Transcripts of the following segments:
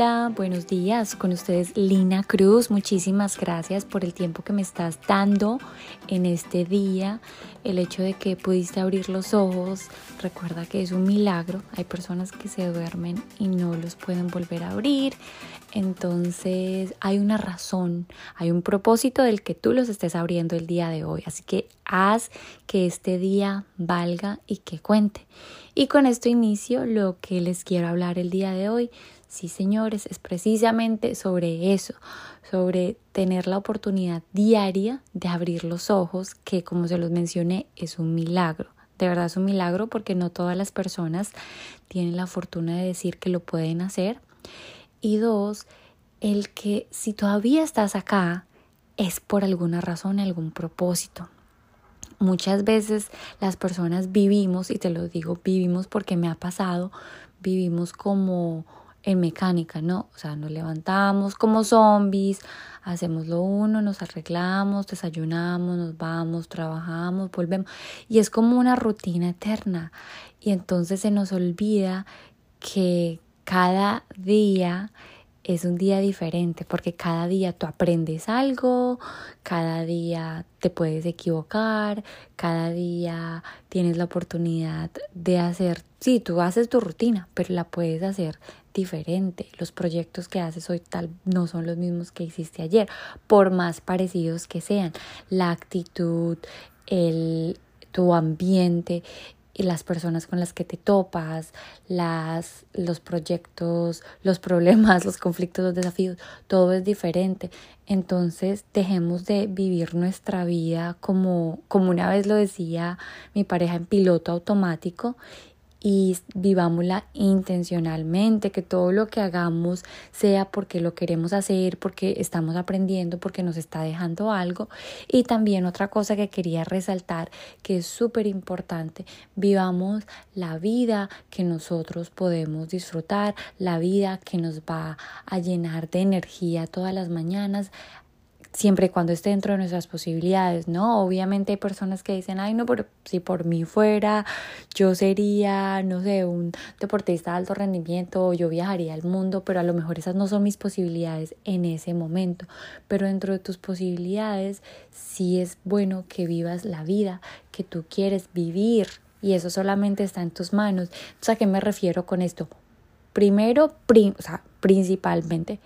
Hola, buenos días. Con ustedes Lina Cruz. Muchísimas gracias por el tiempo que me estás dando en este día. El hecho de que pudiste abrir los ojos, recuerda que es un milagro. Hay personas que se duermen y no los pueden volver a abrir. Entonces hay una razón, hay un propósito del que tú los estés abriendo el día de hoy. Así que haz que este día valga y que cuente. Y con esto inicio lo que les quiero hablar el día de hoy. Sí, señores, es precisamente sobre eso, sobre tener la oportunidad diaria de abrir los ojos, que como se los mencioné, es un milagro. De verdad es un milagro porque no todas las personas tienen la fortuna de decir que lo pueden hacer. Y dos, el que si todavía estás acá es por alguna razón, algún propósito. Muchas veces las personas vivimos, y te lo digo, vivimos porque me ha pasado, vivimos como en mecánica, ¿no? O sea, nos levantamos como zombies, hacemos lo uno, nos arreglamos, desayunamos, nos vamos, trabajamos, volvemos. Y es como una rutina eterna. Y entonces se nos olvida que cada día es un día diferente porque cada día tú aprendes algo, cada día te puedes equivocar, cada día tienes la oportunidad de hacer, sí, tú haces tu rutina, pero la puedes hacer diferente. Los proyectos que haces hoy tal no son los mismos que hiciste ayer, por más parecidos que sean. La actitud, el tu ambiente, y las personas con las que te topas, las, los proyectos, los problemas, los conflictos, los desafíos, todo es diferente. Entonces dejemos de vivir nuestra vida como, como una vez lo decía mi pareja en piloto automático y vivámosla intencionalmente, que todo lo que hagamos sea porque lo queremos hacer, porque estamos aprendiendo, porque nos está dejando algo. Y también otra cosa que quería resaltar, que es súper importante, vivamos la vida que nosotros podemos disfrutar, la vida que nos va a llenar de energía todas las mañanas, siempre y cuando esté dentro de nuestras posibilidades, ¿no? Obviamente hay personas que dicen, ay, no, pero si por mí fuera, yo sería, no sé, un deportista de alto rendimiento, yo viajaría al mundo, pero a lo mejor esas no son mis posibilidades en ese momento. Pero dentro de tus posibilidades, sí es bueno que vivas la vida que tú quieres vivir, y eso solamente está en tus manos. Entonces, ¿a qué me refiero con esto? Primero, o sea, principalmente,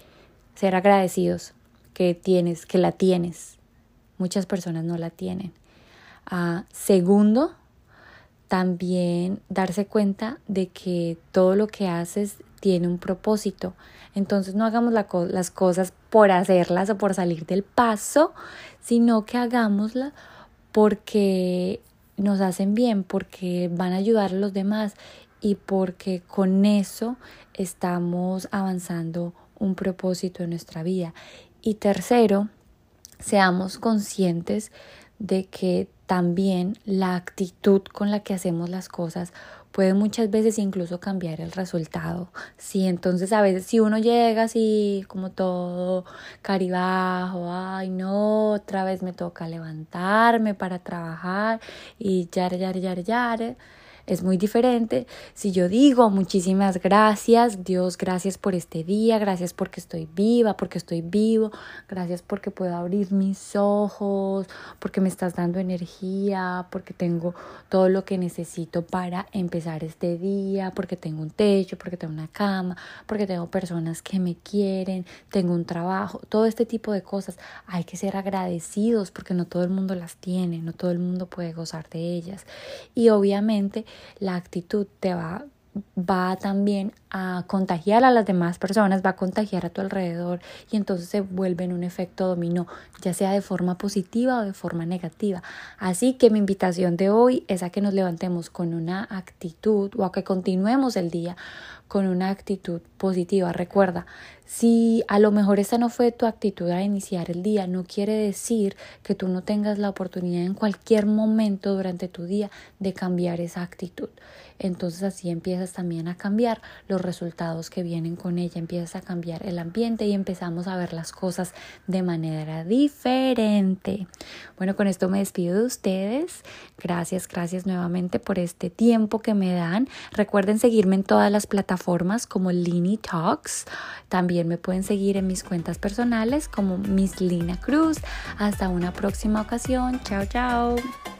ser agradecidos que tienes, que la tienes. Muchas personas no la tienen. Ah, segundo, también darse cuenta de que todo lo que haces tiene un propósito. Entonces no hagamos las cosas por hacerlas o por salir del paso, sino que hagámoslas porque nos hacen bien, porque van a ayudar a los demás y porque con eso estamos avanzando un propósito en nuestra vida. Y tercero, seamos conscientes de que también la actitud con la que hacemos las cosas puede muchas veces incluso cambiar el resultado. Sí, entonces a veces si uno llega así como todo caribajo, ay no, otra vez me toca levantarme para trabajar y yar, yar, yar, yar es muy diferente si yo digo muchísimas gracias, Dios, gracias por este día, gracias porque estoy viva, porque estoy vivo, gracias porque puedo abrir mis ojos, porque me estás dando energía, porque tengo todo lo que necesito para empezar este día, porque tengo un techo, porque tengo una cama, porque tengo personas que me quieren, tengo un trabajo, todo este tipo de cosas. Hay que ser agradecidos porque no todo el mundo las tiene, no todo el mundo puede gozar de ellas. Y obviamente la actitud te va va también a contagiar a las demás personas, va a contagiar a tu alrededor y entonces se vuelve en un efecto dominó, ya sea de forma positiva o de forma negativa. Así que mi invitación de hoy es a que nos levantemos con una actitud o a que continuemos el día con una actitud positiva. Recuerda, Si a lo mejor esa no fue tu actitud a iniciar el día, no quiere decir que tú no tengas la oportunidad en cualquier momento durante tu día de cambiar esa actitud. Entonces así empiezas también a cambiar los resultados que vienen con ella, empiezas a cambiar el ambiente y empezamos a ver las cosas de manera diferente. Bueno, con esto me despido de ustedes. Gracias, gracias nuevamente por este tiempo que me dan. Recuerden seguirme en todas las plataformas como Lini Talks. También me pueden seguir en mis cuentas personales como Miss Lina Cruz. Hasta una próxima ocasión. Chao, chao.